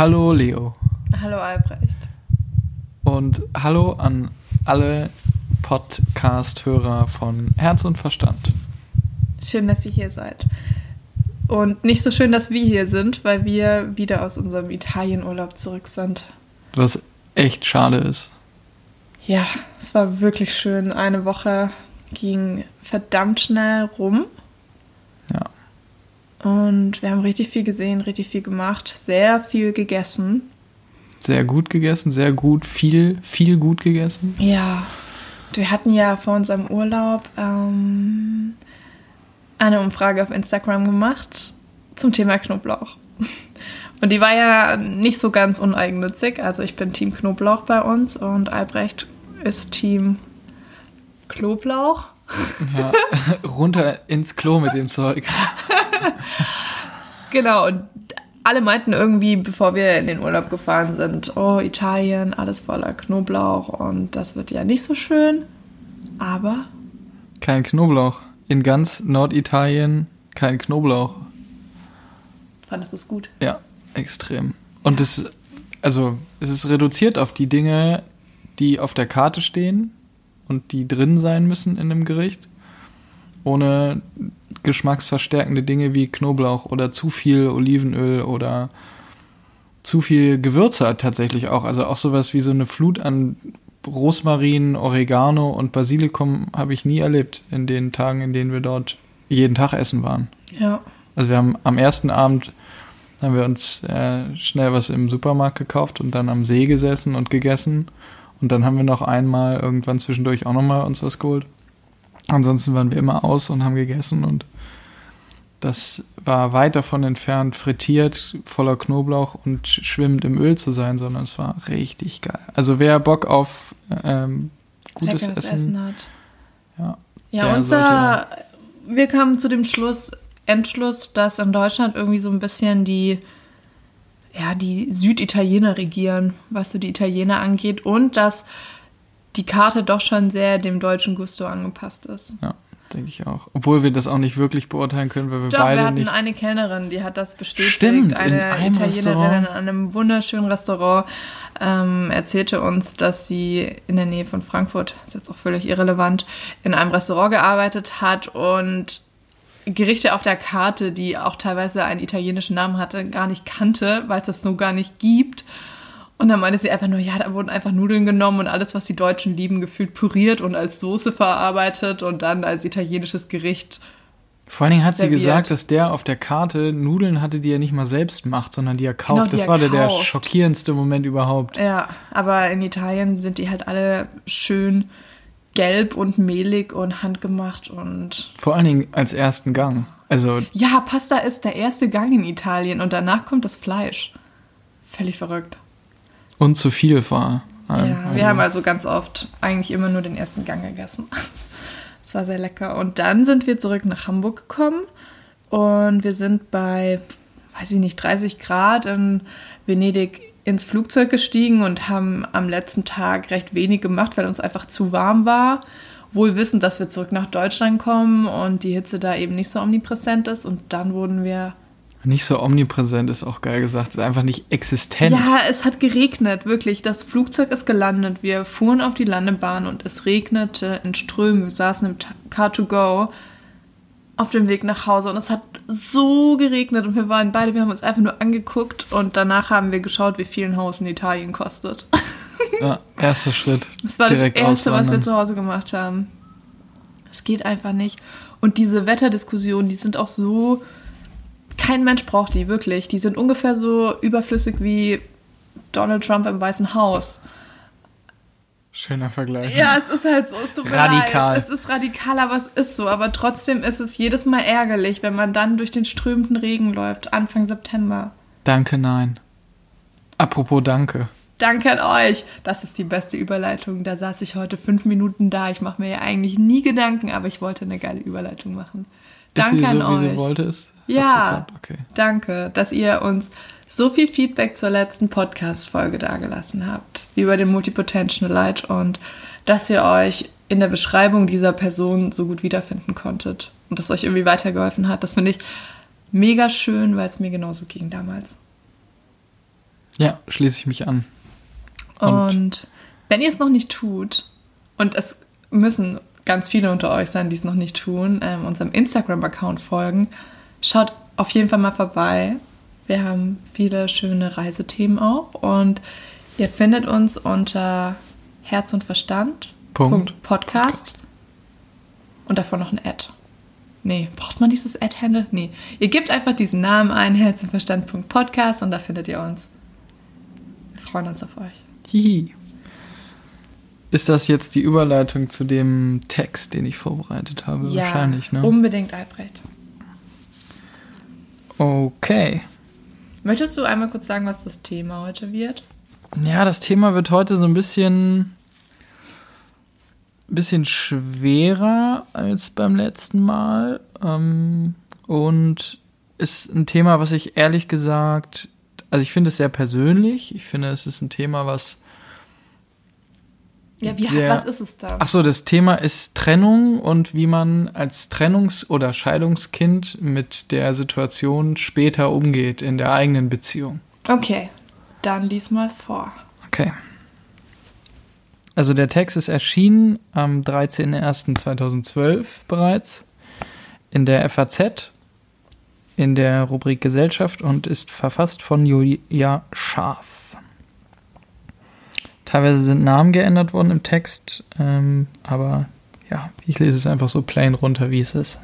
Hallo Leo. Hallo Albrecht. Und hallo an alle Podcast-Hörer von Herz und Verstand. Schön, dass ihr hier seid. Und nicht so schön, dass wir hier sind, weil wir wieder aus unserem Italienurlaub zurück sind. Was echt schade ist. Ja, es war wirklich schön. Eine Woche ging verdammt schnell rum. Und wir haben richtig viel gesehen, richtig viel gemacht, sehr viel gegessen. Sehr gut gegessen, sehr gut, viel, viel gut gegessen. Ja, wir hatten ja vor unserem Urlaub ähm, eine Umfrage auf Instagram gemacht zum Thema Knoblauch. Und die war ja nicht so ganz uneigennützig. Also ich bin Team Knoblauch bei uns und Albrecht ist Team Knoblauch. Ja, runter ins Klo mit dem Zeug. genau, und alle meinten irgendwie, bevor wir in den Urlaub gefahren sind, oh, Italien, alles voller Knoblauch und das wird ja nicht so schön. Aber. Kein Knoblauch. In ganz Norditalien kein Knoblauch. Fandest du es gut? Ja, extrem. Und es, also, es ist reduziert auf die Dinge, die auf der Karte stehen und die drin sein müssen in dem Gericht. Ohne geschmacksverstärkende Dinge wie Knoblauch oder zu viel Olivenöl oder zu viel Gewürze tatsächlich auch. Also auch sowas wie so eine Flut an Rosmarin, Oregano und Basilikum habe ich nie erlebt in den Tagen, in denen wir dort jeden Tag essen waren. Ja. Also wir haben am ersten Abend haben wir uns äh, schnell was im Supermarkt gekauft und dann am See gesessen und gegessen. Und dann haben wir noch einmal irgendwann zwischendurch auch nochmal uns was geholt. Ansonsten waren wir immer aus und haben gegessen und das war weit davon entfernt, frittiert, voller Knoblauch und schwimmend im Öl zu sein, sondern es war richtig geil. Also wer Bock auf ähm, gutes Essen, Essen hat. ja, Ja, unser, wir kamen zu dem Schluss, Entschluss, dass in Deutschland irgendwie so ein bisschen die, ja, die Süditaliener regieren, was so die Italiener angeht und dass die Karte doch schon sehr dem deutschen Gusto angepasst ist. Ja, denke ich auch. Obwohl wir das auch nicht wirklich beurteilen können, weil wir Doch, beide wir hatten nicht. eine Kellnerin, die hat das bestätigt. Stimmt, in eine einem Italienerin Restaurant. in einem wunderschönen Restaurant ähm, erzählte uns, dass sie in der Nähe von Frankfurt, ist jetzt auch völlig irrelevant, in einem Restaurant gearbeitet hat und Gerichte auf der Karte, die auch teilweise einen italienischen Namen hatte, gar nicht kannte, weil es das so gar nicht gibt. Und dann meinte sie einfach nur, ja, da wurden einfach Nudeln genommen und alles, was die Deutschen lieben, gefühlt püriert und als Soße verarbeitet und dann als italienisches Gericht Vor allen Dingen hat sie serviert. gesagt, dass der auf der Karte Nudeln hatte, die er nicht mal selbst macht, sondern die er kauft. Genau, die das er war der, der kauft. schockierendste Moment überhaupt. Ja, aber in Italien sind die halt alle schön gelb und mehlig und handgemacht und Vor allen Dingen als ersten Gang. Also ja, Pasta ist der erste Gang in Italien und danach kommt das Fleisch. Völlig verrückt. Und zu viel war. Ja, wir haben also ganz oft eigentlich immer nur den ersten Gang gegessen. Das war sehr lecker. Und dann sind wir zurück nach Hamburg gekommen und wir sind bei, weiß ich nicht, 30 Grad in Venedig ins Flugzeug gestiegen und haben am letzten Tag recht wenig gemacht, weil uns einfach zu warm war. Wohl wissend, dass wir zurück nach Deutschland kommen und die Hitze da eben nicht so omnipräsent ist. Und dann wurden wir nicht so omnipräsent ist auch geil gesagt. Ist einfach nicht existent. Ja, es hat geregnet, wirklich. Das Flugzeug ist gelandet. Wir fuhren auf die Landebahn und es regnete in Strömen. Wir saßen im Car2Go auf dem Weg nach Hause und es hat so geregnet und wir waren beide, wir haben uns einfach nur angeguckt und danach haben wir geschaut, wie viel ein Haus in Italien kostet. Ja, erster Schritt. Das war das Erste, was wir auswandern. zu Hause gemacht haben. Es geht einfach nicht. Und diese Wetterdiskussionen, die sind auch so. Kein Mensch braucht die, wirklich. Die sind ungefähr so überflüssig wie Donald Trump im Weißen Haus. Schöner Vergleich. Ja, es ist halt so, es tut mir Radikal. leid. Es ist radikal, aber es ist so. Aber trotzdem ist es jedes Mal ärgerlich, wenn man dann durch den strömenden Regen läuft, Anfang September. Danke, nein. Apropos Danke. Danke an euch. Das ist die beste Überleitung. Da saß ich heute fünf Minuten da. Ich mache mir ja eigentlich nie Gedanken, aber ich wollte eine geile Überleitung machen. Ist Danke sie an so, wie euch. sie wollte es? Ja? Okay. danke, dass ihr uns so viel Feedback zur letzten Podcast-Folge dagelassen habt über den Multipotentialite und dass ihr euch in der Beschreibung dieser Person so gut wiederfinden konntet und das euch irgendwie weitergeholfen hat. Das finde ich mega schön, weil es mir genauso ging damals. Ja, schließe ich mich an. Und, und wenn ihr es noch nicht tut, und es müssen ganz viele unter euch sein, die es noch nicht tun, ähm, unserem Instagram-Account folgen, schaut auf jeden Fall mal vorbei. Wir haben viele schöne Reisethemen auch und ihr findet uns unter Herz und Verstand. Punkt. Podcast. Und davor noch ein Ad. Nee, braucht man dieses Ad-Handle? Nee. Ihr gebt einfach diesen Namen ein, Herz und Verstand. Podcast und da findet ihr uns. Wir freuen uns auf euch. Hihi. Ist das jetzt die Überleitung zu dem Text, den ich vorbereitet habe? Ja, Wahrscheinlich, ne? Unbedingt, Albrecht. Okay. Möchtest du einmal kurz sagen, was das Thema heute wird? Ja, das Thema wird heute so ein bisschen, bisschen schwerer als beim letzten Mal. Ähm, und ist ein Thema, was ich ehrlich gesagt, also ich finde es sehr persönlich. Ich finde, es ist ein Thema, was ja, wie, sehr, was ist es da? Ach so, das Thema ist Trennung und wie man als Trennungs- oder Scheidungskind mit der Situation später umgeht in der eigenen Beziehung. Okay, dann lies mal vor. Okay. Also der Text ist erschienen am 13.01.2012 bereits in der FAZ in der Rubrik Gesellschaft und ist verfasst von Julia Scharf. Teilweise sind Namen geändert worden im Text, ähm, aber ja, ich lese es einfach so plain runter, wie es ist.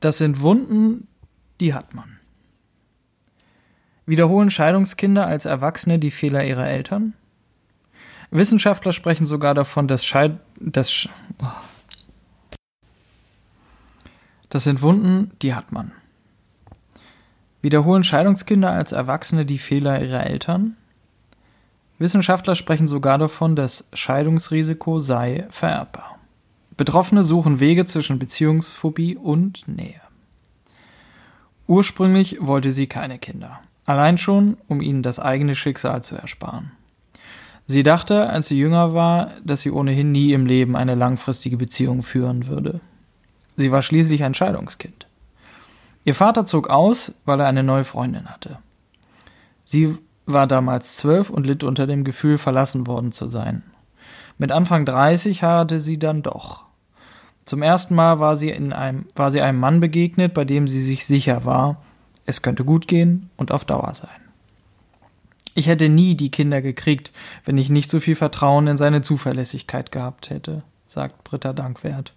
Das sind Wunden, die hat man. Wiederholen Scheidungskinder als Erwachsene die Fehler ihrer Eltern? Wissenschaftler sprechen sogar davon, dass Scheid das, oh. das sind Wunden, die hat man. Wiederholen Scheidungskinder als Erwachsene die Fehler ihrer Eltern? Wissenschaftler sprechen sogar davon, das Scheidungsrisiko sei vererbbar. Betroffene suchen Wege zwischen Beziehungsphobie und Nähe. Ursprünglich wollte sie keine Kinder, allein schon, um ihnen das eigene Schicksal zu ersparen. Sie dachte, als sie jünger war, dass sie ohnehin nie im Leben eine langfristige Beziehung führen würde. Sie war schließlich ein Scheidungskind. Ihr Vater zog aus, weil er eine neue Freundin hatte. Sie war damals zwölf und litt unter dem Gefühl, verlassen worden zu sein. Mit Anfang 30 heiratete sie dann doch. Zum ersten Mal war sie, in einem, war sie einem Mann begegnet, bei dem sie sich sicher war, es könnte gut gehen und auf Dauer sein. Ich hätte nie die Kinder gekriegt, wenn ich nicht so viel Vertrauen in seine Zuverlässigkeit gehabt hätte, sagt Britta Dankwert.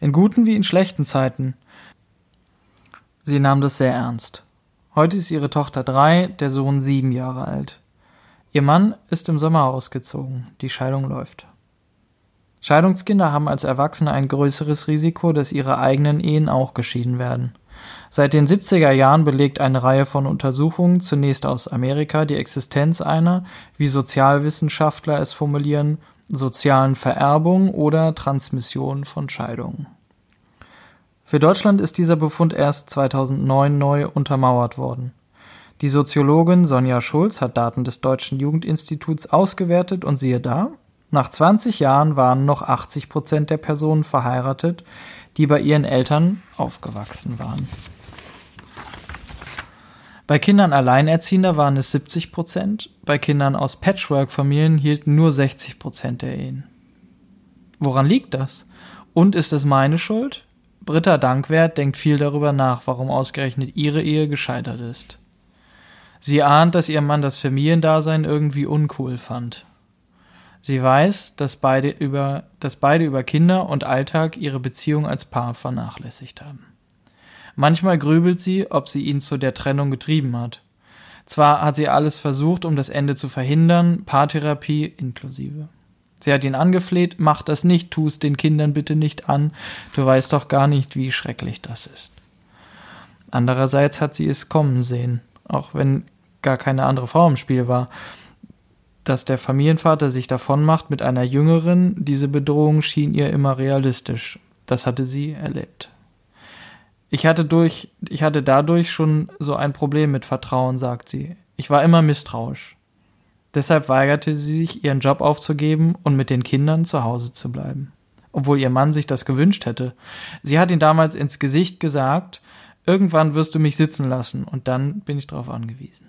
In guten wie in schlechten Zeiten. Sie nahm das sehr ernst. Heute ist ihre Tochter drei, der Sohn sieben Jahre alt. Ihr Mann ist im Sommer ausgezogen. Die Scheidung läuft. Scheidungskinder haben als Erwachsene ein größeres Risiko, dass ihre eigenen Ehen auch geschieden werden. Seit den 70er Jahren belegt eine Reihe von Untersuchungen, zunächst aus Amerika, die Existenz einer, wie Sozialwissenschaftler es formulieren, sozialen Vererbung oder Transmission von Scheidungen. Für Deutschland ist dieser Befund erst 2009 neu untermauert worden. Die Soziologin Sonja Schulz hat Daten des Deutschen Jugendinstituts ausgewertet und siehe da, nach 20 Jahren waren noch 80 Prozent der Personen verheiratet, die bei ihren Eltern aufgewachsen waren. Bei Kindern Alleinerziehender waren es 70 Prozent, bei Kindern aus Patchwork-Familien hielten nur 60 Prozent der Ehen. Woran liegt das? Und ist es meine Schuld? Britta Dankwert denkt viel darüber nach, warum ausgerechnet ihre Ehe gescheitert ist. Sie ahnt, dass ihr Mann das Familiendasein irgendwie uncool fand. Sie weiß, dass beide über, dass beide über Kinder und Alltag ihre Beziehung als Paar vernachlässigt haben. Manchmal grübelt sie, ob sie ihn zu der Trennung getrieben hat. Zwar hat sie alles versucht, um das Ende zu verhindern, Paartherapie inklusive. Sie hat ihn angefleht, mach das nicht, tu es den Kindern bitte nicht an, du weißt doch gar nicht, wie schrecklich das ist. Andererseits hat sie es kommen sehen, auch wenn gar keine andere Frau im Spiel war. Dass der Familienvater sich davon macht mit einer jüngeren, diese Bedrohung schien ihr immer realistisch. Das hatte sie erlebt. Ich hatte durch, ich hatte dadurch schon so ein Problem mit Vertrauen, sagt sie. Ich war immer misstrauisch. Deshalb weigerte sie sich, ihren Job aufzugeben und mit den Kindern zu Hause zu bleiben. Obwohl ihr Mann sich das gewünscht hätte. Sie hat ihn damals ins Gesicht gesagt, irgendwann wirst du mich sitzen lassen und dann bin ich darauf angewiesen.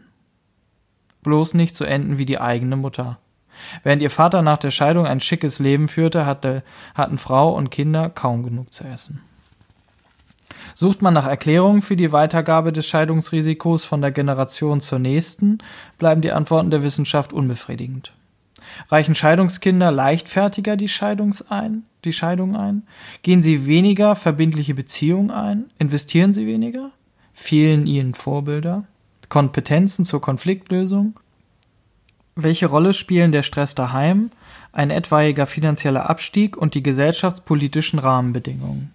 bloß nicht so enden wie die eigene Mutter. Während ihr Vater nach der Scheidung ein schickes Leben führte, hatte, hatten Frau und Kinder kaum genug zu essen. Sucht man nach Erklärungen für die Weitergabe des Scheidungsrisikos von der Generation zur nächsten, bleiben die Antworten der Wissenschaft unbefriedigend. Reichen Scheidungskinder leichtfertiger die, Scheidungs ein, die Scheidung ein? Gehen sie weniger verbindliche Beziehungen ein? Investieren sie weniger? Fehlen ihnen Vorbilder? Kompetenzen zur Konfliktlösung? Welche Rolle spielen der Stress daheim, ein etwaiger finanzieller Abstieg und die gesellschaftspolitischen Rahmenbedingungen?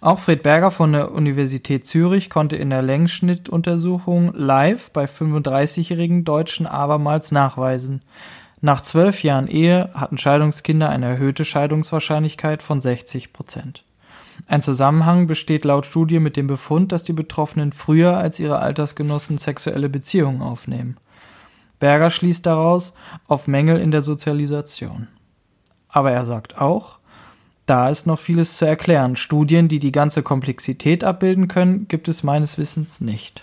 Auch Fred Berger von der Universität Zürich konnte in der Längsschnittuntersuchung live bei 35-jährigen Deutschen abermals nachweisen. Nach zwölf Jahren Ehe hatten Scheidungskinder eine erhöhte Scheidungswahrscheinlichkeit von 60 Prozent. Ein Zusammenhang besteht laut Studie mit dem Befund, dass die Betroffenen früher als ihre Altersgenossen sexuelle Beziehungen aufnehmen. Berger schließt daraus auf Mängel in der Sozialisation. Aber er sagt auch, da ist noch vieles zu erklären. Studien, die die ganze Komplexität abbilden können, gibt es meines Wissens nicht.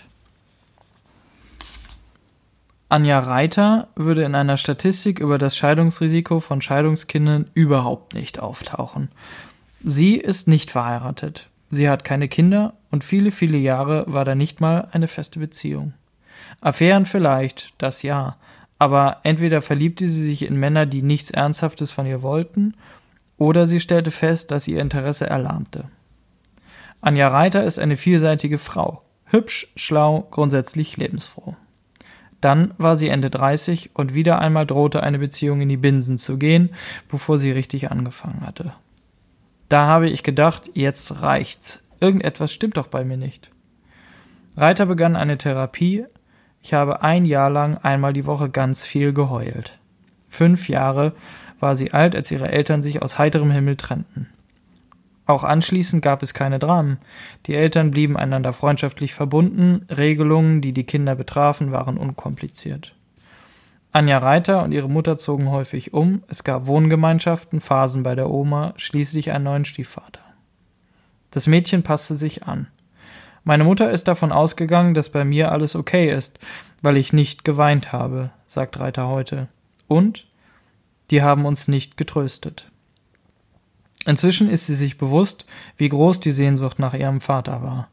Anja Reiter würde in einer Statistik über das Scheidungsrisiko von Scheidungskindern überhaupt nicht auftauchen. Sie ist nicht verheiratet. Sie hat keine Kinder und viele, viele Jahre war da nicht mal eine feste Beziehung. Affären vielleicht, das ja, aber entweder verliebte sie sich in Männer, die nichts Ernsthaftes von ihr wollten, oder sie stellte fest, dass ihr Interesse erlahmte. Anja Reiter ist eine vielseitige Frau. Hübsch, schlau, grundsätzlich lebensfroh. Dann war sie Ende 30 und wieder einmal drohte eine Beziehung in die Binsen zu gehen, bevor sie richtig angefangen hatte. Da habe ich gedacht, jetzt reicht's. Irgendetwas stimmt doch bei mir nicht. Reiter begann eine Therapie. Ich habe ein Jahr lang einmal die Woche ganz viel geheult. Fünf Jahre war sie alt, als ihre Eltern sich aus heiterem Himmel trennten. Auch anschließend gab es keine Dramen. Die Eltern blieben einander freundschaftlich verbunden, Regelungen, die die Kinder betrafen, waren unkompliziert. Anja Reiter und ihre Mutter zogen häufig um, es gab Wohngemeinschaften, Phasen bei der Oma, schließlich einen neuen Stiefvater. Das Mädchen passte sich an. Meine Mutter ist davon ausgegangen, dass bei mir alles okay ist, weil ich nicht geweint habe, sagt Reiter heute. Und die haben uns nicht getröstet. Inzwischen ist sie sich bewusst, wie groß die Sehnsucht nach ihrem Vater war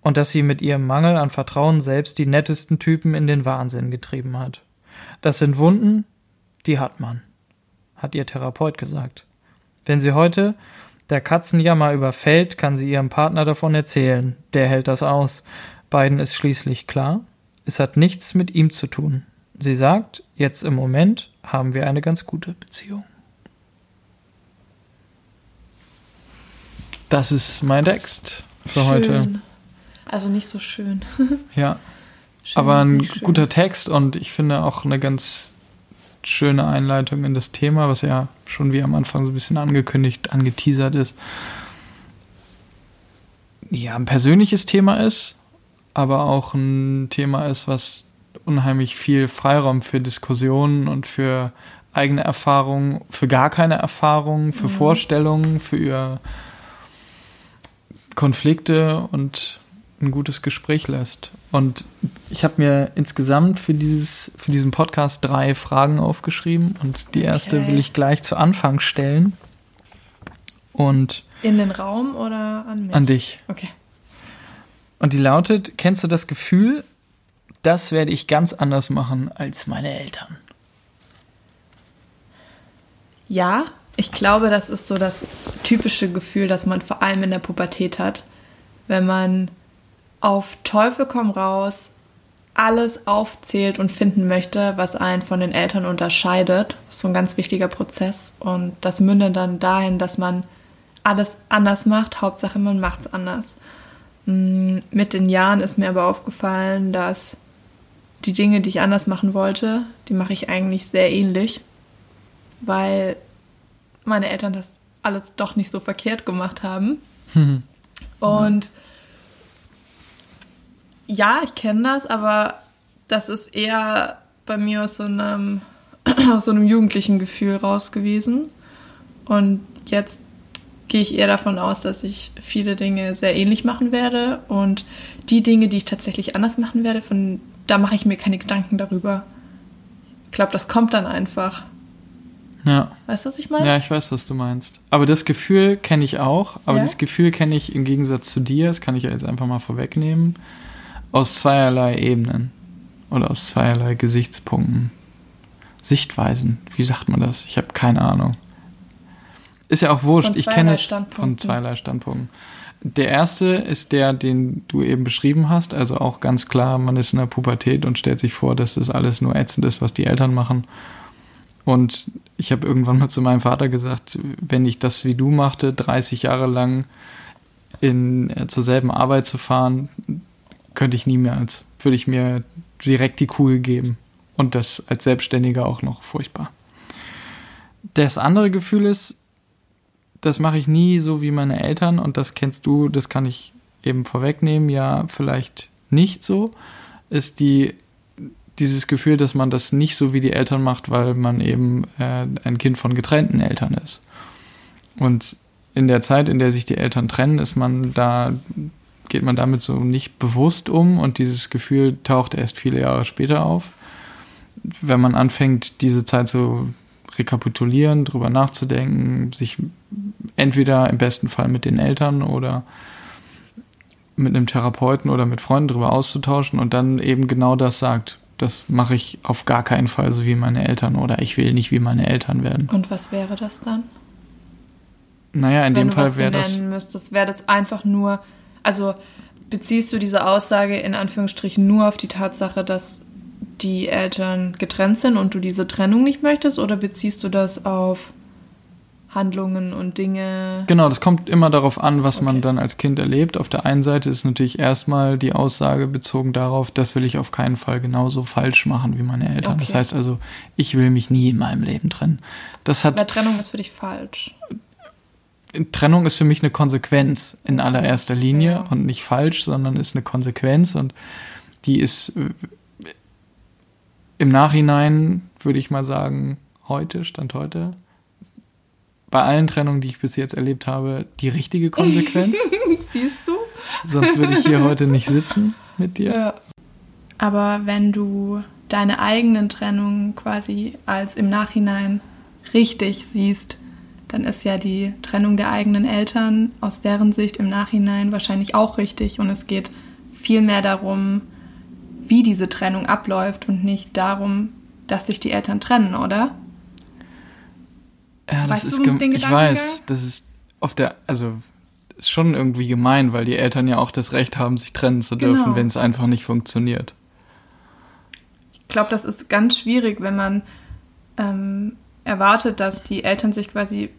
und dass sie mit ihrem Mangel an Vertrauen selbst die nettesten Typen in den Wahnsinn getrieben hat. Das sind Wunden, die hat man, hat ihr Therapeut gesagt. Wenn sie heute der Katzenjammer überfällt, kann sie ihrem Partner davon erzählen. Der hält das aus. Beiden ist schließlich klar, es hat nichts mit ihm zu tun. Sie sagt, jetzt im Moment haben wir eine ganz gute Beziehung. Das ist mein Text für schön. heute. Also nicht so schön. ja. Schön, aber ein guter Text und ich finde auch eine ganz schöne Einleitung in das Thema, was ja schon wie am Anfang so ein bisschen angekündigt, angeteasert ist. Ja, ein persönliches Thema ist, aber auch ein Thema ist, was unheimlich viel Freiraum für Diskussionen und für eigene Erfahrungen, für gar keine Erfahrungen, für mhm. Vorstellungen, für Konflikte und ein gutes Gespräch lässt. Und ich habe mir insgesamt für, dieses, für diesen Podcast drei Fragen aufgeschrieben und die erste okay. will ich gleich zu Anfang stellen. Und in den Raum oder an mich? An dich. Okay. Und die lautet: Kennst du das Gefühl, das werde ich ganz anders machen als meine Eltern. Ja, ich glaube, das ist so das typische Gefühl, das man vor allem in der Pubertät hat, wenn man auf Teufel komm raus alles aufzählt und finden möchte, was einen von den Eltern unterscheidet. Das ist so ein ganz wichtiger Prozess und das mündet dann dahin, dass man alles anders macht. Hauptsache, man macht es anders. Mm, mit den Jahren ist mir aber aufgefallen, dass die Dinge, die ich anders machen wollte, die mache ich eigentlich sehr ähnlich, weil meine Eltern das alles doch nicht so verkehrt gemacht haben. Mhm. Und ja, ich kenne das, aber das ist eher bei mir aus so einem, aus so einem jugendlichen Gefühl raus gewesen. Und jetzt gehe ich eher davon aus, dass ich viele Dinge sehr ähnlich machen werde und die Dinge, die ich tatsächlich anders machen werde, von da mache ich mir keine Gedanken darüber. Ich glaube, das kommt dann einfach. Ja. Weißt du, was ich meine? Ja, ich weiß, was du meinst. Aber das Gefühl kenne ich auch. Aber Ja? das Gefühl kenne ich im Gegensatz zu dir, das kann ich ja jetzt einfach mal vorwegnehmen, aus zweierlei Ebenen. Oder aus zweierlei Gesichtspunkten. Sichtweisen. Wie sagt man das? Ich habe keine Ahnung. Ist ja auch wurscht. Ich kenne es von zweierlei Standpunkten. Der erste ist der, den du eben beschrieben hast. Also auch ganz klar, man ist in der Pubertät und stellt sich vor, dass das alles nur ätzend ist, was die Eltern machen. Und ich habe irgendwann mal zu meinem Vater gesagt, wenn ich das wie du machte, 30 Jahre lang in, äh, zur selben Arbeit zu fahren, könnte ich nie mehr als, würde ich mir direkt die Kugel geben. Und das als Selbstständiger auch noch furchtbar. Das andere Gefühl ist, das mache ich nie so wie meine Eltern und das kennst du, das kann ich eben vorwegnehmen, ja, vielleicht nicht so, ist die dieses Gefühl, dass man das nicht so wie die Eltern macht, weil man eben äh, ein Kind von getrennten Eltern ist. Und in der Zeit, in der sich die Eltern trennen, ist man da, geht man damit so nicht bewusst um und dieses Gefühl taucht erst viele Jahre später auf. Wenn man anfängt, diese Zeit zu rekapitulieren, drüber nachzudenken, sich entweder im besten Fall mit den Eltern oder mit einem Therapeuten oder mit Freunden drüber auszutauschen und dann eben genau das sagt. Das mache ich auf gar keinen Fall so wie meine Eltern oder ich will nicht wie meine Eltern werden. Und was wäre das dann? Naja, in Wenn dem Fall wäre das. müsstest, wäre das einfach nur, also beziehst du diese Aussage in Anführungsstrichen nur auf die Tatsache, dass die Eltern getrennt sind und du diese Trennung nicht möchtest, oder beziehst du das auf Handlungen und Dinge? Genau, das kommt immer darauf an, was man Okay. dann als Kind erlebt. Auf der einen Seite ist natürlich erstmal die Aussage bezogen darauf, das will ich auf keinen Fall genauso falsch machen wie meine Eltern. Das Okay. heißt also, ich will mich nie in meinem Leben trennen. Das hat Weil Trennung ist für dich falsch. Trennung ist für mich eine Konsequenz in allererster Linie Ja. und nicht falsch, sondern ist eine Konsequenz und die ist äh, im Nachhinein, würde ich mal sagen, heute, Stand heute, bei allen Trennungen, die ich bis jetzt erlebt habe, die richtige Konsequenz. Siehst du? Sonst würde ich hier heute nicht sitzen mit dir. Ja. Aber wenn du deine eigenen Trennungen quasi als im Nachhinein richtig siehst, dann ist ja die Trennung der eigenen Eltern aus deren Sicht im Nachhinein wahrscheinlich auch richtig. Und es geht viel mehr darum, wie diese Trennung abläuft und nicht darum, dass sich die Eltern trennen, oder? Ja, das Weißt ist du den ich weiß, das ist auf der, also ist schon irgendwie gemein, weil die Eltern ja auch das Recht haben, sich trennen zu dürfen, Genau. wenn es einfach nicht funktioniert. Ich glaube, das ist ganz schwierig, wenn man ähm, erwartet, dass die Eltern sich quasi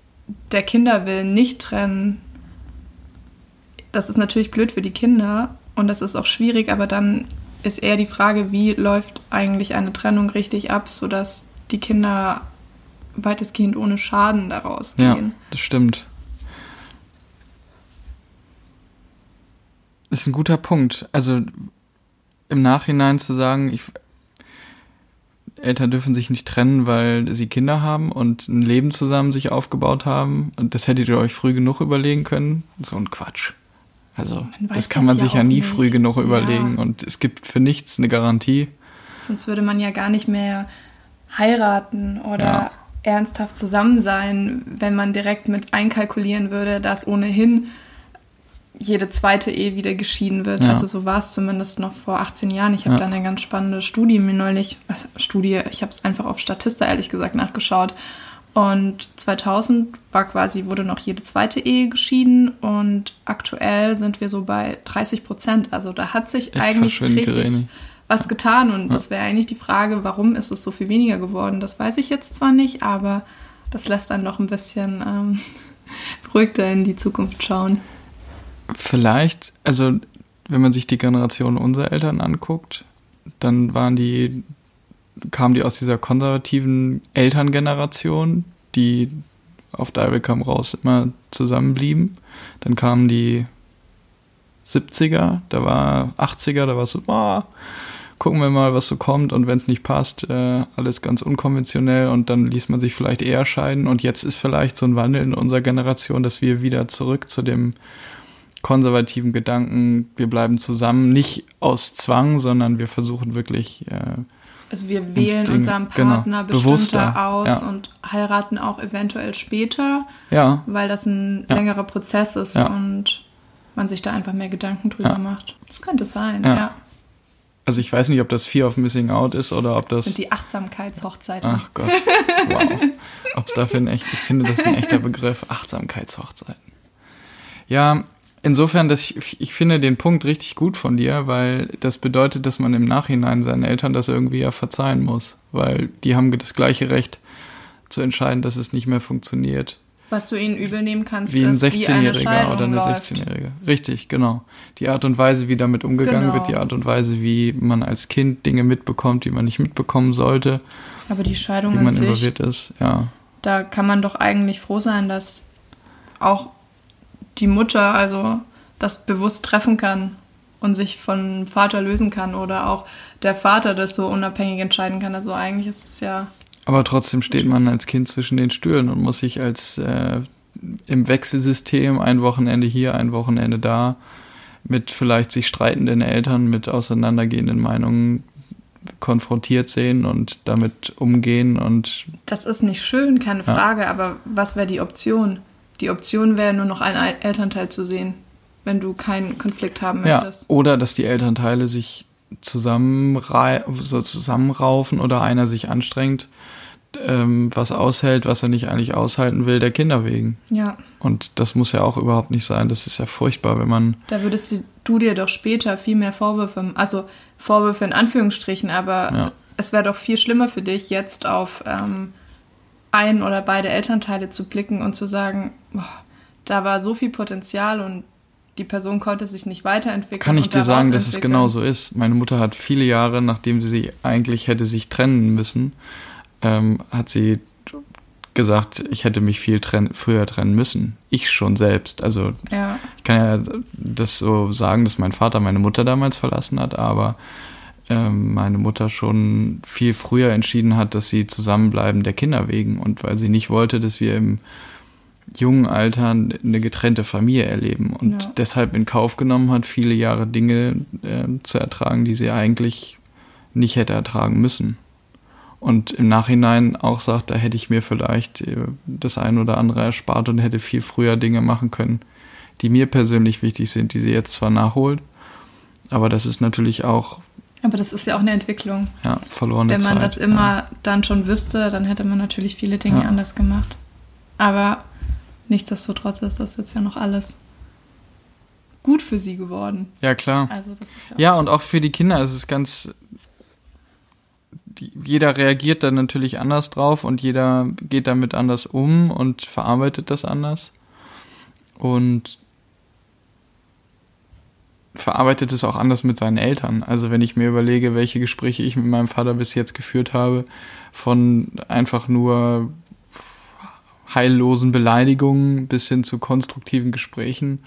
der Kinder willen nicht trennen. Das ist natürlich blöd für die Kinder und das ist auch schwierig, aber dann ist eher die Frage, wie läuft eigentlich eine Trennung richtig ab, sodass die Kinder weitestgehend ohne Schaden daraus Ja, gehen. das stimmt. Ist ein guter Punkt. Also im Nachhinein zu sagen, ich, Eltern dürfen sich nicht trennen, weil sie Kinder haben und ein Leben zusammen sich aufgebaut haben. Und das hättet ihr euch früh genug überlegen können. So ein Quatsch. Also das kann das man ja sich ja nie nicht. früh genug Ja. überlegen. Und es gibt für nichts eine Garantie. Sonst würde man ja gar nicht mehr heiraten oder Ja. Ernsthaft zusammen sein, wenn man direkt mit einkalkulieren würde, dass ohnehin jede zweite Ehe wieder geschieden wird. Ja. Also so war es zumindest noch vor 18 Jahren. Ich habe Ja. da eine ganz spannende Studie mir neulich, was, Studie, ich habe es einfach auf Statista ehrlich gesagt nachgeschaut. Und 2000 war quasi, wurde noch jede zweite Ehe geschieden und aktuell sind wir so bei 30 Prozent. Also da hat sich Echt eigentlich richtig. Was getan. Und das wäre eigentlich die Frage, warum ist es so viel weniger geworden? Das weiß ich jetzt zwar nicht, aber das lässt dann noch ein bisschen ähm, beruhigter in die Zukunft schauen. Vielleicht, also wenn man sich die Generation unserer Eltern anguckt, dann waren die, kamen die aus dieser konservativen Elterngeneration, die auf Dial Come raus immer zusammenblieben. Dann kamen die 70er, da war 80er, da war es so, boah, gucken wir mal, was so kommt und wenn es nicht passt, äh, alles ganz unkonventionell und dann ließ man sich vielleicht eher scheiden und jetzt ist vielleicht so ein Wandel in unserer Generation, dass wir wieder zurück zu dem konservativen Gedanken, wir bleiben zusammen, nicht aus Zwang, sondern wir versuchen wirklich äh, also wir wählen Ding, unseren genau, Partner bewusster, bestimmter aus ja. und heiraten auch eventuell später, Ja, weil das ein Ja. längerer Prozess ist und man sich da einfach mehr Gedanken drüber macht. Das könnte sein, Ja. Also ich weiß nicht, ob das Fear of Missing Out ist oder ob Das das. sind die Achtsamkeitshochzeiten. Ach Gott, wow. Ob es dafür ein echt, ich finde, das ist ein echter Begriff, Achtsamkeitshochzeiten. Ja, insofern, dass ich, ich finde den Punkt richtig gut von dir, weil das bedeutet, dass man im Nachhinein seinen Eltern das irgendwie ja verzeihen muss, weil die haben das gleiche Recht zu entscheiden, dass es nicht mehr funktioniert. Was du ihnen übel nehmen kannst, Wie ein ist, wie eine 16-Jähriger Scheidung oder eine läuft. 16-Jährige. Richtig, genau. Die Art und Weise, wie damit umgegangen Genau. wird, die Art und Weise, wie man als Kind Dinge mitbekommt, die man nicht mitbekommen sollte, Aber die wie Scheidung an man sich, involviert ist, ja. da kann man doch eigentlich froh sein, dass auch die Mutter also das bewusst treffen kann und sich von Vater lösen kann oder auch der Vater das so unabhängig entscheiden kann. Also eigentlich ist es ja Aber trotzdem steht man als Kind zwischen den Stühlen und muss sich als äh, im Wechselsystem ein Wochenende hier, ein Wochenende da, mit vielleicht sich streitenden Eltern, mit auseinandergehenden Meinungen konfrontiert sehen und damit umgehen und Das ist nicht schön, keine Ja. Frage, aber was wäre die Option? Die Option wäre nur noch ein El- Elternteil zu sehen, wenn du keinen Konflikt haben ja, möchtest. oder dass die Elternteile sich zusammenrei so zusammenraufen oder einer sich anstrengt, ähm, was aushält, was er nicht eigentlich aushalten will, der Kinder wegen. Ja, Und das muss ja auch überhaupt nicht sein. Das ist ja furchtbar, wenn man da würdest du, dir doch später viel mehr Vorwürfe, also Vorwürfe in Anführungsstrichen, aber Ja. es wäre doch viel schlimmer für dich, jetzt auf ähm, ein oder beide Elternteile zu blicken und zu sagen, boah, da war so viel Potenzial und die Person konnte sich nicht weiterentwickeln. Kann ich und dir sagen, dass es genau so ist. Meine Mutter hat viele Jahre, nachdem sie sich eigentlich hätte sich trennen müssen, ähm, hat sie gesagt, ich hätte mich viel trenn früher trennen müssen. Ich schon selbst. Also Ja, ich kann ja das so sagen, dass mein Vater meine Mutter damals verlassen hat, aber ähm, meine Mutter schon viel früher entschieden hat, dass sie zusammenbleiben der Kinder wegen und weil sie nicht wollte, dass wir im jungen Alter eine getrennte Familie erleben und Ja. deshalb in Kauf genommen hat, viele Jahre Dinge äh, zu ertragen, die sie eigentlich nicht hätte ertragen müssen. Und im Nachhinein auch sagt, da hätte ich mir vielleicht äh, das ein oder andere erspart und hätte viel früher Dinge machen können, die mir persönlich wichtig sind, die sie jetzt zwar nachholt, aber das ist natürlich auch aber das ist ja auch eine Entwicklung. ja, verlorene Wenn man Zeit. das immer Ja. dann schon wüsste, dann hätte man natürlich viele Dinge Ja. anders gemacht. Aber nichtsdestotrotz ist das jetzt ja noch alles gut für sie geworden. ja, klar. Also ja, Ja, und auch für die Kinder ist es ganz. Jeder reagiert dann natürlich anders drauf und jeder geht damit anders um und verarbeitet das anders. Und verarbeitet es auch anders mit seinen Eltern. Also wenn ich mir überlege, welche Gespräche ich mit meinem Vater bis jetzt geführt habe, von einfach nur heillosen Beleidigungen bis hin zu konstruktiven Gesprächen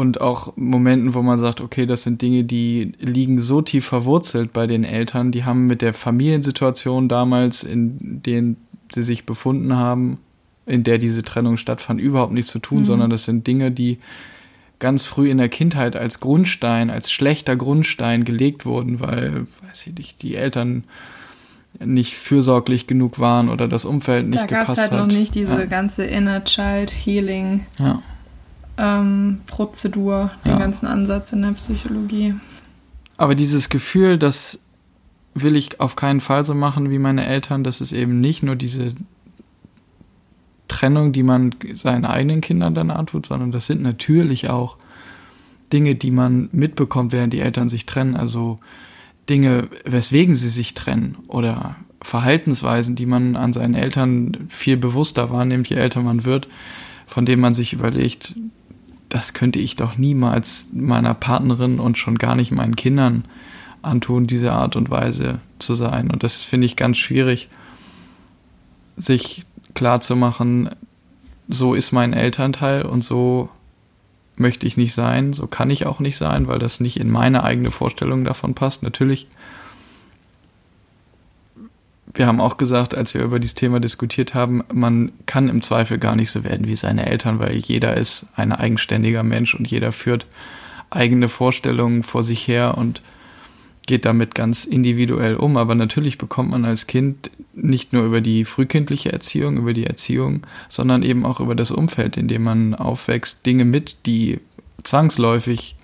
und auch Momenten, wo man sagt, okay, das sind Dinge, die liegen so tief verwurzelt bei den Eltern, die haben mit der Familiensituation damals, in denen sie sich befunden haben, in der diese Trennung stattfand, überhaupt nichts zu tun, Mhm. sondern das sind Dinge, die ganz früh in der Kindheit als Grundstein, als schlechter Grundstein gelegt wurden, weil, weiß ich nicht, die Eltern nicht fürsorglich genug waren oder das Umfeld nicht da gab gepasst es halt hat. noch nicht diese ja. ganze Inner Child Healing Ja. Ähm, Prozedur, den Ja. ganzen Ansatz in der Psychologie. Aber dieses Gefühl, das will ich auf keinen Fall so machen wie meine Eltern, das ist eben nicht nur diese Trennung, die man seinen eigenen Kindern dann antut, sondern das sind natürlich auch Dinge, die man mitbekommt, während die Eltern sich trennen. Also Dinge, weswegen sie sich trennen oder Verhaltensweisen, die man an seinen Eltern viel bewusster wahrnimmt, je älter man wird, von denen man sich überlegt, das könnte ich doch niemals meiner Partnerin und schon gar nicht meinen Kindern antun, diese Art und Weise zu sein. Und das finde ich ganz schwierig, sich klar zu machen, so ist mein Elternteil und so möchte ich nicht sein, so kann ich auch nicht sein, weil das nicht in meine eigene Vorstellung davon passt. Natürlich, wir haben auch gesagt, als wir über dieses Thema diskutiert haben, man kann im Zweifel gar nicht so werden wie seine Eltern, weil jeder ist ein eigenständiger Mensch und jeder führt eigene Vorstellungen vor sich her und geht damit ganz individuell um. Aber natürlich bekommt man als Kind nicht nur über die frühkindliche Erziehung, über die Erziehung, sondern eben auch über das Umfeld, in dem man aufwächst, Dinge mit, die zwangsläufig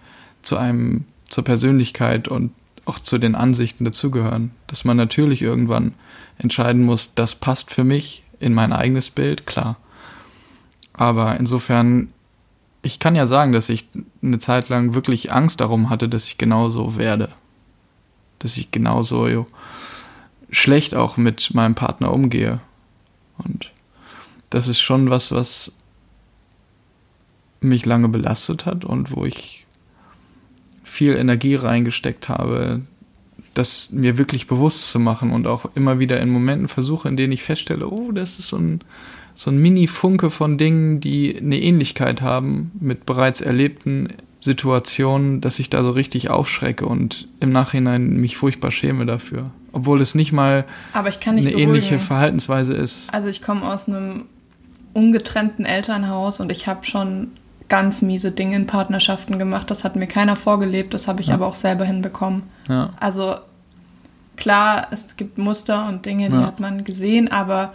zu einem, zur Persönlichkeit und auch zu den Ansichten dazugehören. Dass man natürlich irgendwann entscheiden muss, das passt für mich in mein eigenes Bild, klar. Aber insofern, ich kann ja sagen, dass ich eine Zeit lang wirklich Angst darum hatte, dass ich genauso werde. Dass ich genauso schlecht auch mit meinem Partner umgehe. Und das ist schon was, was mich lange belastet hat und wo ich viel Energie reingesteckt habe, das mir wirklich bewusst zu machen und auch immer wieder in Momenten versuche, in denen ich feststelle, oh, das ist so ein, so ein Mini-Funke von Dingen, die eine Ähnlichkeit haben mit bereits erlebten Situationen, dass ich da so richtig aufschrecke und im Nachhinein mich furchtbar schäme dafür. Obwohl es nicht mal nicht eine beruhigen. ähnliche Verhaltensweise ist. Also ich komme aus einem ungetrennten Elternhaus und ich habe schon ganz miese Dinge in Partnerschaften gemacht. Das hat mir keiner vorgelebt, das habe ich ja. aber auch selber hinbekommen. Ja. Also klar, es gibt Muster und Dinge, die ja. hat man gesehen, aber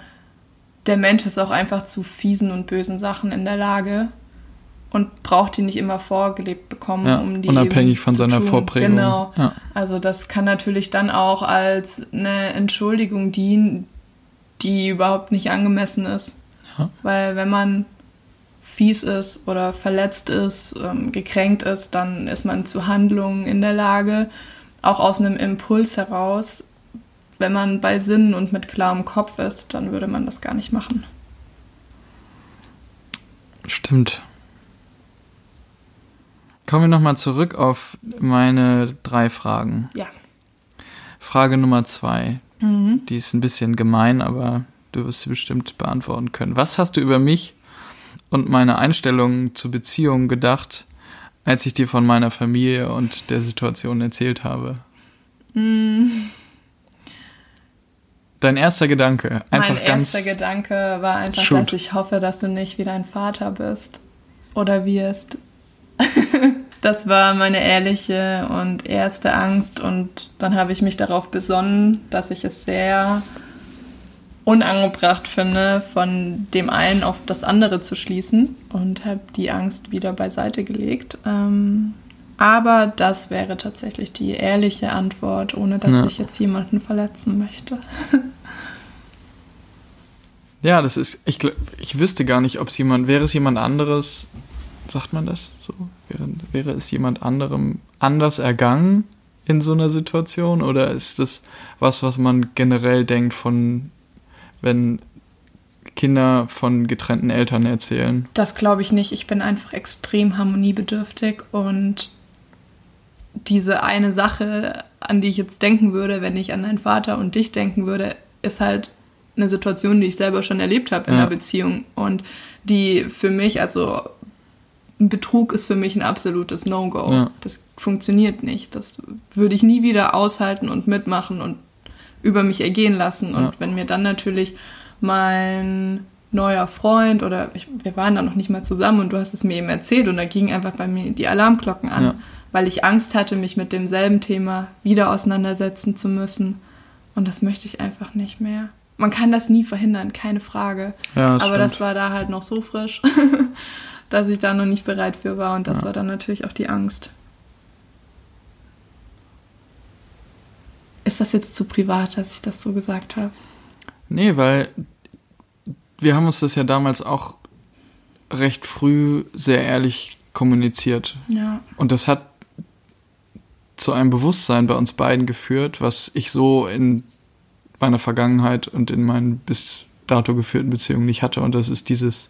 der Mensch ist auch einfach zu fiesen und bösen Sachen in der Lage und braucht die nicht immer vorgelebt bekommen, ja, um die unabhängig von seiner tun. Vorprägung. Genau. Ja. Also das kann natürlich dann auch als eine Entschuldigung dienen, die überhaupt nicht angemessen ist. Ja. Weil wenn man fies ist oder verletzt ist, ähm, gekränkt ist, dann ist man zu Handlungen in der Lage, auch aus einem Impuls heraus. Wenn man bei Sinn und mit klarem Kopf ist, dann würde man das gar nicht machen. Stimmt. Kommen wir nochmal zurück auf meine drei Fragen. Ja. Frage Nummer zwei. Mhm. Die ist ein bisschen gemein, aber du wirst sie bestimmt beantworten können. Was hast du über mich und meine Einstellung zur Beziehung gedacht, als ich dir von meiner Familie und der Situation erzählt habe? Mm. Dein erster Gedanke, einfach mein ganz. erster Gedanke war einfach, shoot. dass ich hoffe, dass du nicht wie dein Vater bist oder wirst. das war meine ehrliche und erste Angst und dann habe ich mich darauf besonnen, dass ich es sehr unangebracht finde, von dem einen auf das andere zu schließen und habe die Angst wieder beiseite gelegt. Ähm, aber das wäre tatsächlich die ehrliche Antwort, ohne dass Ja. ich jetzt jemanden verletzen möchte. Ja, das ist, ich, ich wüsste gar nicht, ob es jemand, wäre es jemand anderes, sagt man das so? Wäre, wäre es jemand anderem anders ergangen in so einer Situation? Oder ist das was, was man generell denkt von, wenn Kinder von getrennten Eltern erzählen? Das glaube ich nicht. Ich bin einfach extrem harmoniebedürftig und diese eine Sache, an die ich jetzt denken würde, wenn ich an deinen Vater und dich denken würde, ist halt eine Situation, die ich selber schon erlebt habe in Ja. einer Beziehung und die für mich, also ein Betrug ist für mich ein absolutes No-Go. Ja. Das funktioniert nicht. Das würde ich nie wieder aushalten und mitmachen und über mich ergehen lassen. Und Ja. wenn mir dann natürlich mein neuer Freund oder ich, wir waren da noch nicht mal zusammen und du hast es mir eben erzählt und da gingen einfach bei mir die Alarmglocken an, Ja. weil ich Angst hatte, mich mit demselben Thema wieder auseinandersetzen zu müssen. Und das möchte ich einfach nicht mehr. Man kann das nie verhindern, keine Frage. Ja, das Aber das stimmt. war da halt noch so frisch, dass ich da noch nicht bereit für war. Und das war dann natürlich auch die Angst. Ist das jetzt zu privat, dass ich das so gesagt habe? Nee, weil wir haben uns das ja damals auch recht früh sehr ehrlich kommuniziert. Ja. Und das hat zu einem Bewusstsein bei uns beiden geführt, was ich so in meiner Vergangenheit und in meinen bis dato geführten Beziehungen nicht hatte. Und das ist dieses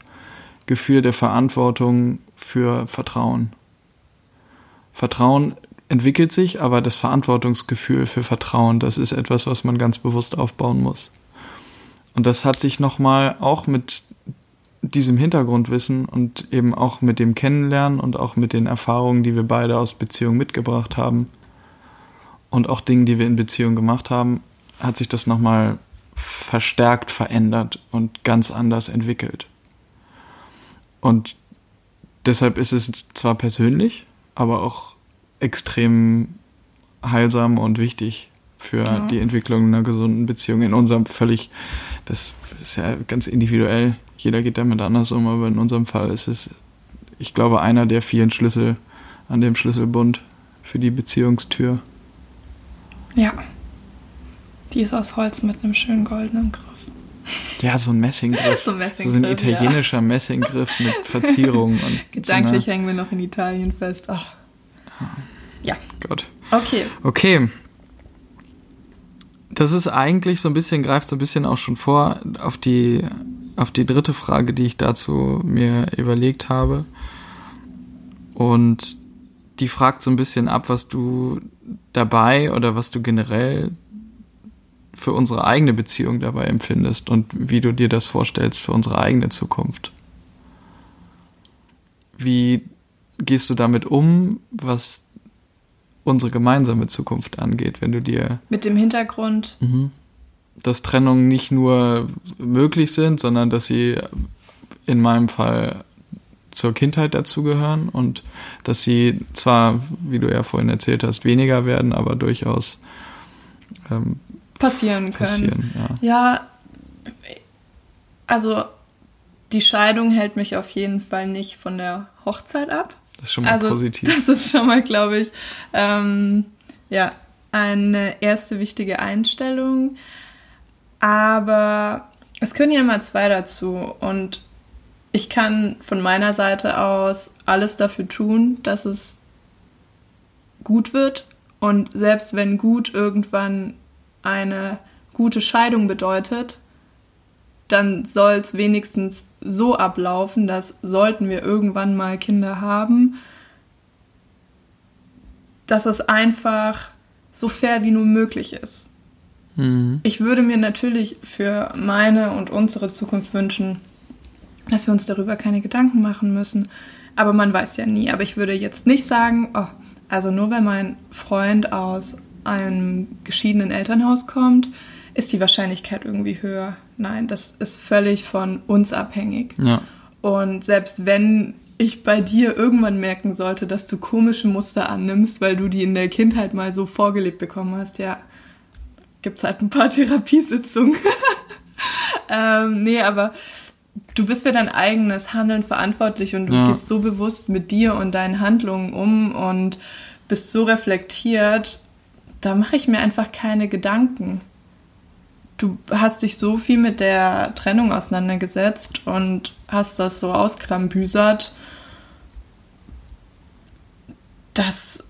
Gefühl der Verantwortung für Vertrauen. Vertrauen entwickelt sich, aber das Verantwortungsgefühl für Vertrauen, das ist etwas, was man ganz bewusst aufbauen muss. Und das hat sich nochmal auch mit diesem Hintergrundwissen und eben auch mit dem Kennenlernen und auch mit den Erfahrungen, die wir beide aus Beziehungen mitgebracht haben und auch Dingen, die wir in Beziehung gemacht haben, hat sich das nochmal verstärkt verändert und ganz anders entwickelt. Und deshalb ist es zwar persönlich, aber auch extrem heilsam und wichtig für ja. die Entwicklung einer gesunden Beziehung. In unserem völlig, das ist ja ganz individuell. Jeder geht damit anders um, aber in unserem Fall ist es, ich glaube, einer der vielen Schlüssel an dem Schlüsselbund für die Beziehungstür. Ja. Die ist aus Holz mit einem schönen goldenen Griff. Ja, so ein Messinggriff. so, ein Messinggriff, so ein italienischer ja. Messinggriff mit Verzierung. Und Gedanklich so hängen wir noch in Italien fest. Oh. Ja. Gott. Okay. Okay. Das ist eigentlich so ein bisschen, greift so ein bisschen auch schon vor auf die, auf die dritte Frage, die ich dazu mir überlegt habe. Und die fragt so ein bisschen ab, was du dabei oder was du generell für unsere eigene Beziehung dabei empfindest und wie du dir das vorstellst für unsere eigene Zukunft. Wie gehst du damit um, was unsere gemeinsame Zukunft angeht, wenn du dir. Mit dem Hintergrund. Mhm. Dass Trennungen nicht nur möglich sind, sondern dass sie in meinem Fall zur Kindheit dazugehören und dass sie zwar, wie du ja vorhin erzählt hast, weniger werden, aber durchaus ähm, passieren können. Passieren, ja. ja, also die Scheidung hält mich auf jeden Fall nicht von der Hochzeit ab. Das ist schon mal also, positiv. Das ist schon mal, glaube ich, ähm, ja, eine erste wichtige Einstellung. Aber es können ja mal zwei dazu. Und ich kann von meiner Seite aus alles dafür tun, dass es gut wird. Und selbst wenn gut irgendwann eine gute Scheidung bedeutet, dann soll es wenigstens so ablaufen, dass sollten wir irgendwann mal Kinder haben, dass es einfach so fair wie nur möglich ist. Mhm. Ich würde mir natürlich für meine und unsere Zukunft wünschen, dass wir uns darüber keine Gedanken machen müssen. Aber man weiß ja nie. Aber ich würde jetzt nicht sagen, oh, also nur weil mein Freund aus einem geschiedenen Elternhaus kommt, ist die Wahrscheinlichkeit irgendwie höher. Nein, das ist völlig von uns abhängig. Ja. Und selbst wenn ich bei dir irgendwann merken sollte, dass du komische Muster annimmst, weil du die in der Kindheit mal so vorgelebt bekommen hast, ja, gibt es halt ein paar Therapiesitzungen. ähm, nee, aber du bist für dein eigenes Handeln verantwortlich und du ja. gehst so bewusst mit dir und deinen Handlungen um und bist so reflektiert, da mache ich mir einfach keine Gedanken du hast dich so viel mit der Trennung auseinandergesetzt und hast das so ausklambüsert. Das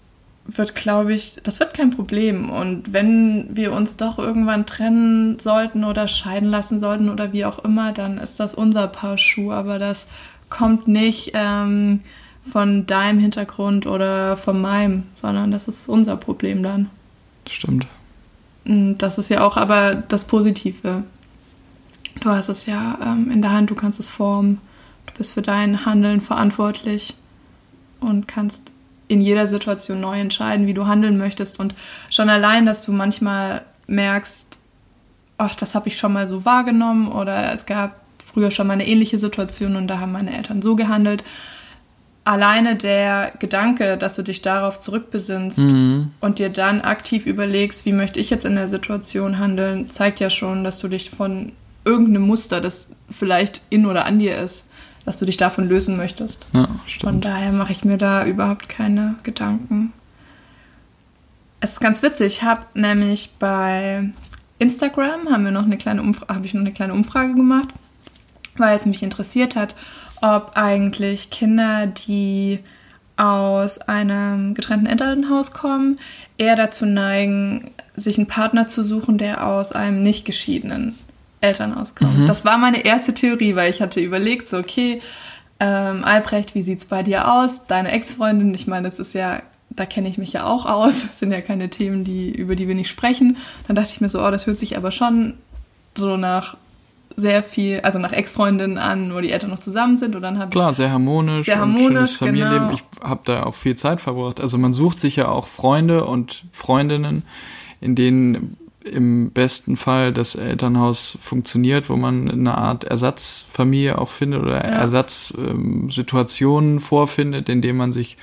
wird, glaube ich, das wird kein Problem. Und wenn wir uns doch irgendwann trennen sollten oder scheiden lassen sollten oder wie auch immer, dann ist das unser Paar Schuh. Aber das kommt nicht ähm, von deinem Hintergrund oder von meinem, sondern das ist unser Problem dann. Stimmt. Das ist ja auch aber das Positive. Du hast es ja ähm, in der Hand, du kannst es formen. Du bist für dein Handeln verantwortlich und kannst in jeder Situation neu entscheiden, wie du handeln möchtest. Und schon allein, dass du manchmal merkst, ach, das habe ich schon mal so wahrgenommen oder es gab früher schon mal eine ähnliche Situation und da haben meine Eltern so gehandelt alleine der Gedanke, dass du dich darauf zurückbesinnst mhm. und dir dann aktiv überlegst, wie möchte ich jetzt in der Situation handeln, zeigt ja schon, dass du dich von irgendeinem Muster, das vielleicht in oder an dir ist, dass du dich davon lösen möchtest. Ja, von daher mache ich mir da überhaupt keine Gedanken. Es ist ganz witzig, ich habe nämlich bei Instagram haben wir noch eine kleine habe ich noch eine kleine Umfrage gemacht, weil es mich interessiert hat, ob eigentlich Kinder, die aus einem getrennten Elternhaus kommen, eher dazu neigen, sich einen Partner zu suchen, der aus einem nicht geschiedenen Elternhaus kommt. Mhm. Das war meine erste Theorie, weil ich hatte überlegt, so, okay, ähm, Albrecht, wie sieht's bei dir aus? Deine Ex-Freundin, ich meine, das ist ja, da kenne ich mich ja auch aus, das sind ja keine Themen, die, über die wir nicht sprechen. Dann dachte ich mir so, oh, das hört sich aber schon so nach sehr viel, also nach Ex-Freundinnen an, wo die Eltern noch zusammen sind und dann habe Klar, sehr harmonisch, sehr harmonisch, schönes Familienleben. Genau. Ich habe da auch viel Zeit verbracht. Also man sucht sich ja auch Freunde und Freundinnen, in denen im besten Fall das Elternhaus funktioniert, wo man eine Art Ersatzfamilie auch findet oder ja. Ersatzsituationen ähm, vorfindet, in denen man sich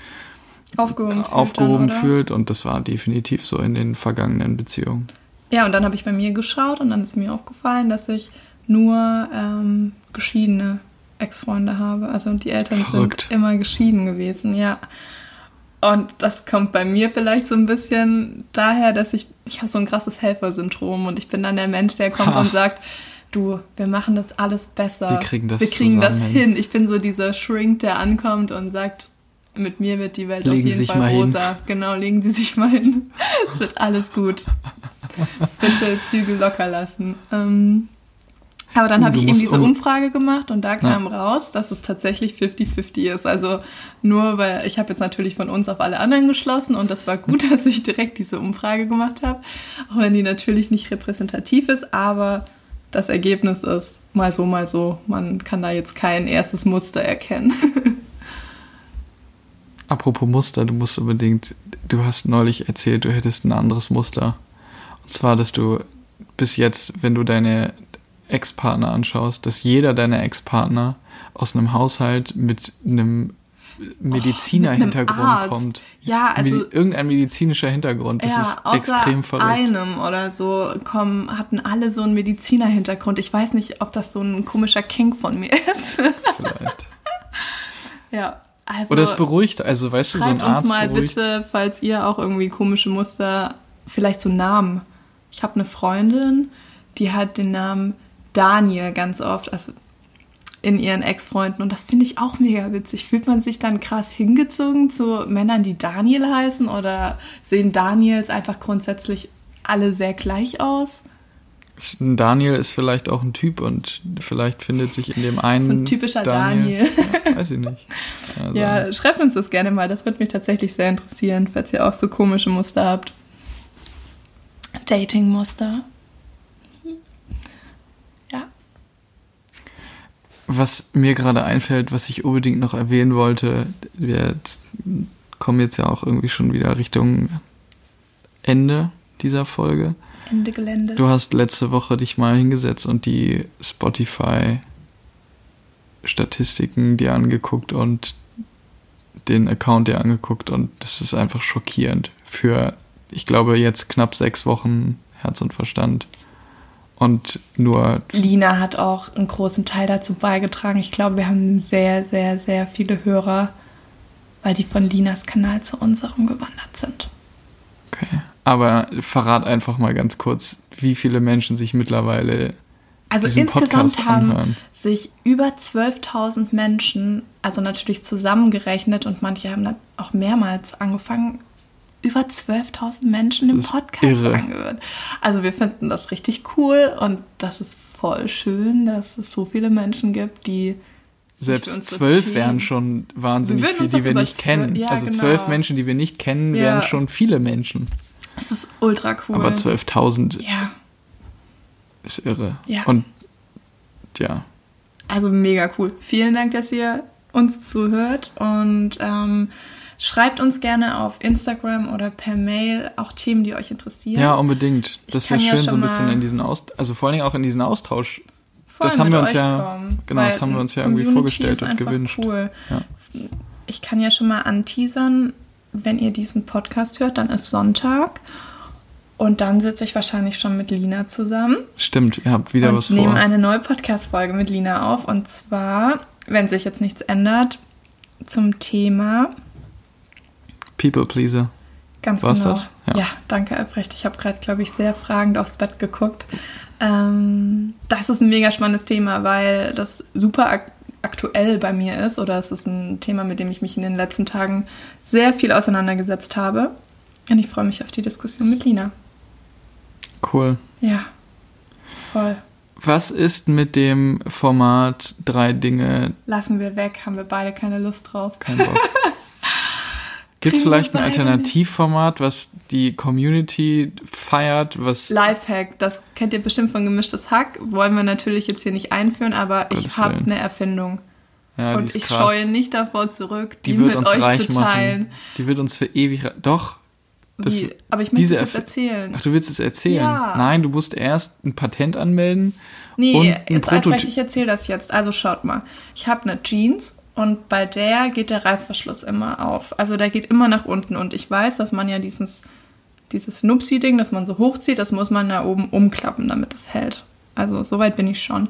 aufgehoben fühlt. aufgehoben dann, fühlt. Und das war definitiv so in den vergangenen Beziehungen. Ja, und dann habe ich bei mir geschaut und dann ist mir aufgefallen, dass ich nur ähm, geschiedene Ex-Freunde habe. Also die Eltern Verrückt. sind immer geschieden gewesen, ja. Und das kommt bei mir vielleicht so ein bisschen daher, dass ich, ich habe so ein krasses Helfersyndrom und ich bin dann der Mensch, der kommt Ha. und sagt, du, wir machen das alles besser. Wir kriegen das Wir kriegen das hin. Ich bin so dieser Shrink, der ankommt und sagt, mit mir wird die Welt Legen auf Sie jeden sich Fall mal hin. rosa. Genau, legen Sie sich mal hin. Es wird alles gut. Bitte Zügel locker lassen. Ähm, aber dann habe ich eben diese um- Umfrage gemacht und da kam raus, dass es tatsächlich 50-50 ist. Also nur weil ich habe jetzt natürlich von uns auf alle anderen geschlossen und das war gut, dass ich direkt diese Umfrage gemacht habe, auch wenn die natürlich nicht repräsentativ ist, aber das Ergebnis ist mal so, mal so. Man kann da jetzt kein erstes Muster erkennen. Apropos Muster, du musst unbedingt, du hast neulich erzählt, du hättest ein anderes Muster. Und zwar, dass du bis jetzt, wenn du deine Ex-Partner anschaust, dass jeder deiner Ex-Partner aus einem Haushalt mit einem Mediziner-Hintergrund Arzt. kommt. Ja, also Medi irgendein medizinischer Hintergrund. Das ja, ist extrem verrückt. einem oder so kommen, hatten alle so einen Mediziner-Hintergrund. Ich weiß nicht, ob das so ein komischer Kink von mir ist. Vielleicht. ja, also Oder es beruhigt, also weißt du, so ein schreibt uns Arzt mal beruhigt. bitte, falls ihr auch irgendwie komische Muster, vielleicht so Namen. Ich habe eine Freundin, die hat den Namen Daniel ganz oft, also in ihren Ex-Freunden. Und das finde ich auch mega witzig. Fühlt man sich dann krass hingezogen zu Männern, die Daniel heißen? Oder sehen Daniels einfach grundsätzlich alle sehr gleich aus? Daniel ist vielleicht auch ein Typ und vielleicht findet sich in dem einen. So ein typischer Ja, weiß ich nicht. Also, Ja, schreibt uns das gerne mal. Das würde mich tatsächlich sehr interessieren, falls ihr auch so komische Muster habt. Dating-Muster. Ja. Was mir gerade einfällt, was ich unbedingt noch erwähnen wollte, wir kommen jetzt ja auch irgendwie schon wieder Richtung Ende dieser Folge. Ende Gelände. Du hast letzte Woche dich mal hingesetzt und die Spotify Statistiken dir angeguckt und den Account dir angeguckt und das ist einfach schockierend für, ich glaube, jetzt knapp sechs Wochen Herz und Verstand und nur Lina hat auch einen großen Teil dazu beigetragen. Ich glaube, wir haben sehr, sehr, sehr viele Hörer, weil die von Linas Kanal zu unserem gewandert sind. Okay. Aber verrat einfach mal ganz kurz, wie viele Menschen sich mittlerweile Also insgesamt Podcast haben anhören. sich über 12.000 Menschen, also natürlich zusammengerechnet und manche haben dann auch mehrmals angefangen, über 12.000 Menschen Das ist Podcast angehört. Also wir finden das richtig cool und das ist voll schön, dass es so viele Menschen gibt, die Selbst zwölf wären schon wahnsinnig Wir viel, die wir nicht kennen. ja, also genau. zwölf Menschen, die wir nicht kennen, wären Ja. schon viele Menschen. Es ist ultra cool. Aber 12.000 Ja, ist irre. Ja. Und ja, also mega cool. Vielen Dank, dass ihr uns zuhört und ähm, schreibt uns gerne auf Instagram oder per Mail auch Themen, die euch interessieren. ja, unbedingt. Ich Das wäre kann ja schön, so ein bisschen in diesen Austausch, also vor allen Dingen auch in diesen Austausch. Das haben wir uns ja- kommen, genau, das haben wir uns ja irgendwie vorgestellt und gewünscht. Cool. Ja. Ich kann ja schon mal anteasern, wenn ihr diesen Podcast hört, dann ist Sonntag und dann sitze ich wahrscheinlich schon mit Lina zusammen Stimmt, ihr habt wieder und was nehmen vor. eine neue Podcast-Folge mit Lina auf und zwar, wenn sich jetzt nichts ändert, zum Thema People Pleaser. Ganz War's genau. das? Ja. Ja. danke, Albrecht. Ich habe gerade, glaube ich, sehr fragend aufs Bett geguckt. Ähm, das ist ein mega spannendes Thema, weil das super ak aktuell bei mir ist oder es ist ein Thema, mit dem ich mich in den letzten Tagen sehr viel auseinandergesetzt habe. Und ich freue mich auf die Diskussion mit Lina. Cool. Ja, voll. Was ist mit dem Format drei Dinge, Lassen wir weg, haben wir beide keine Lust drauf. kein Bock? Gibt es vielleicht ein. Alternativformat, was die Community feiert, was Lifehack, das kennt ihr bestimmt von Gemischtes Hack, wollen wir natürlich jetzt hier nicht einführen, aber Gottes ich habe eine Erfindung. ja, und ich krass. scheue nicht davor zurück, die, die wird mit uns euch reich zu teilen. machen. Die wird uns für ewig Doch. Das, Wie? Aber ich möchte es jetzt erzählen. Ach, du willst es erzählen? Ja. Nein, du musst erst ein Patent anmelden. Nee, und ein jetzt Prototyp. ich erzähle das jetzt. Also schaut mal. Ich habe eine Jeans und bei der geht der Reißverschluss immer auf. Also der geht immer nach unten und ich weiß, dass man ja dieses, dieses Nupsi-Ding, das man so hochzieht, das muss man da oben umklappen, damit das hält. Also soweit bin ich schon.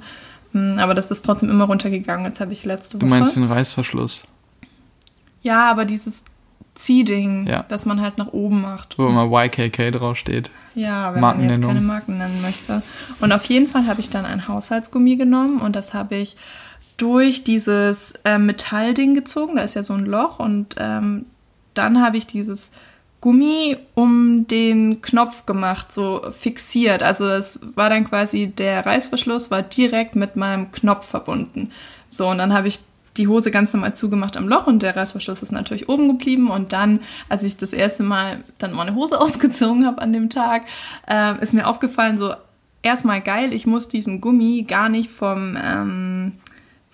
Hm, aber das ist trotzdem immer runtergegangen. Jetzt habe ich letzte Woche. Du meinst den Reißverschluss? Ja, aber dieses Ziehding, Ja. das man halt nach oben macht. Wo immer YKK draufsteht. Ja, wenn man jetzt keine Marken nennen möchte. Und auf jeden Fall habe ich dann ein Haushaltsgummi genommen und das habe ich durch dieses äh, Metallding gezogen. Da ist ja so ein Loch und ähm, dann habe ich dieses Gummi um den Knopf gemacht, so fixiert. Also es war dann quasi der Reißverschluss war direkt mit meinem Knopf verbunden. So und dann habe ich die Hose ganz normal zugemacht am Loch und der Reißverschluss ist natürlich oben geblieben. Und dann, als ich das erste Mal dann meine Hose ausgezogen habe an dem Tag, ähm, ist mir aufgefallen, so erstmal geil, ich muss diesen Gummi gar nicht vom, ähm,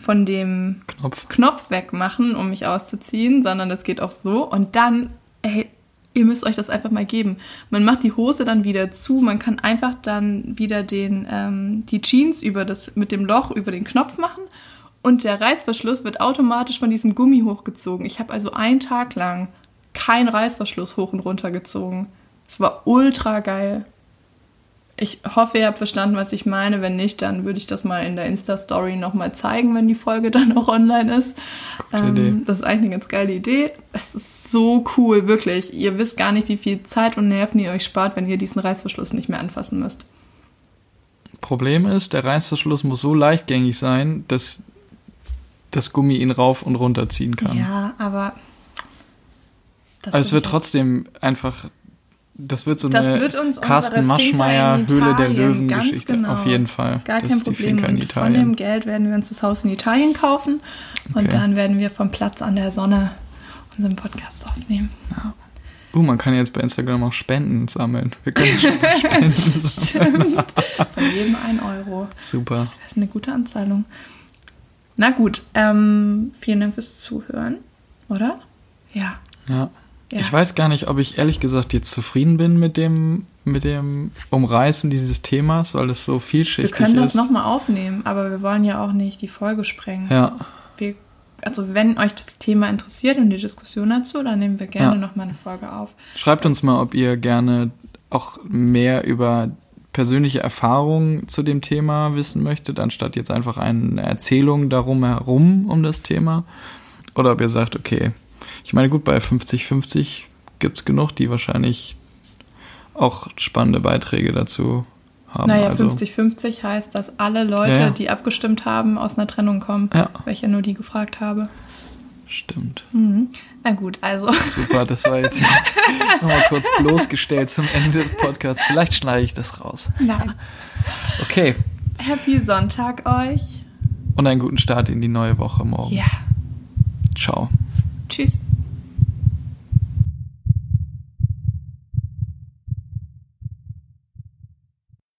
von dem Knopf. Knopf wegmachen, um mich auszuziehen, sondern das geht auch so. Und dann, ey, ihr müsst euch das einfach mal geben. Man macht die Hose dann wieder zu, man kann einfach dann wieder den, ähm, die Jeans über das, mit dem Loch über den Knopf machen und der Reißverschluss wird automatisch von diesem Gummi hochgezogen. Ich habe also einen Tag lang keinen Reißverschluss hoch und runter gezogen. Es war ultra geil. Ich hoffe, ihr habt verstanden, was ich meine. Wenn nicht, dann würde ich das mal in der Insta-Story nochmal zeigen, wenn die Folge dann auch online ist. Idee. das ist eigentlich eine ganz geile Idee. Es ist so cool, wirklich. Ihr wisst gar nicht, wie viel Zeit und Nerven ihr euch spart, wenn ihr diesen Reißverschluss nicht mehr anfassen müsst. Problem ist, der Reißverschluss muss so leichtgängig sein, dass das Gummi ihn rauf und runter ziehen kann. Ja, aber. das Also es wird trotzdem einfach, das wird so Das eine wird uns Carsten Maschmeyer Höhle der Löwen ganz Geschichte. genau. Auf jeden Fall. Gar das kein Problem. Und von dem. Geld werden wir uns das Haus in Italien kaufen und Okay. dann werden wir vom Platz an der Sonne unseren Podcast aufnehmen. Uh, man kann jetzt bei Instagram auch Spenden sammeln. Wir können Spenden sammeln. Stimmt. Von jedem ein Euro. Super. Das ist eine gute Anzahlung. Na gut, ähm, vielen Dank fürs Zuhören, oder? Ja. Ja. Ja. Ich weiß gar nicht, ob ich ehrlich gesagt jetzt zufrieden bin mit dem, mit dem Umreißen dieses Themas, weil es so Wir vielschichtig können das ist. nochmal aufnehmen, aber wir wollen ja auch nicht die Folge sprengen. Ja, Wir, also wenn euch das Thema interessiert und die Diskussion dazu, dann nehmen wir gerne Ja. nochmal eine Folge auf. schreibt uns mal, ob ihr gerne auch mehr über persönliche Erfahrungen zu dem Thema wissen möchtet, anstatt jetzt einfach eine Erzählung darum herum um das Thema. Oder ob ihr sagt, okay, ich meine, gut, bei 50-50 gibt es genug, die wahrscheinlich auch spannende Beiträge dazu haben. Naja, also, 50-50 heißt, dass alle Leute, Ja, ja. die abgestimmt haben, aus einer Trennung kommen. Ja. Weil ich ja nur die gefragt habe. Stimmt. Mhm. Na gut, also. Super, das war jetzt nochmal kurz bloßgestellt zum Ende des Podcasts. Vielleicht schneide ich das raus. Nein. Okay. Happy Sonntag euch. Und einen guten Start in die neue Woche morgen. Ja. Ciao. Tschüss.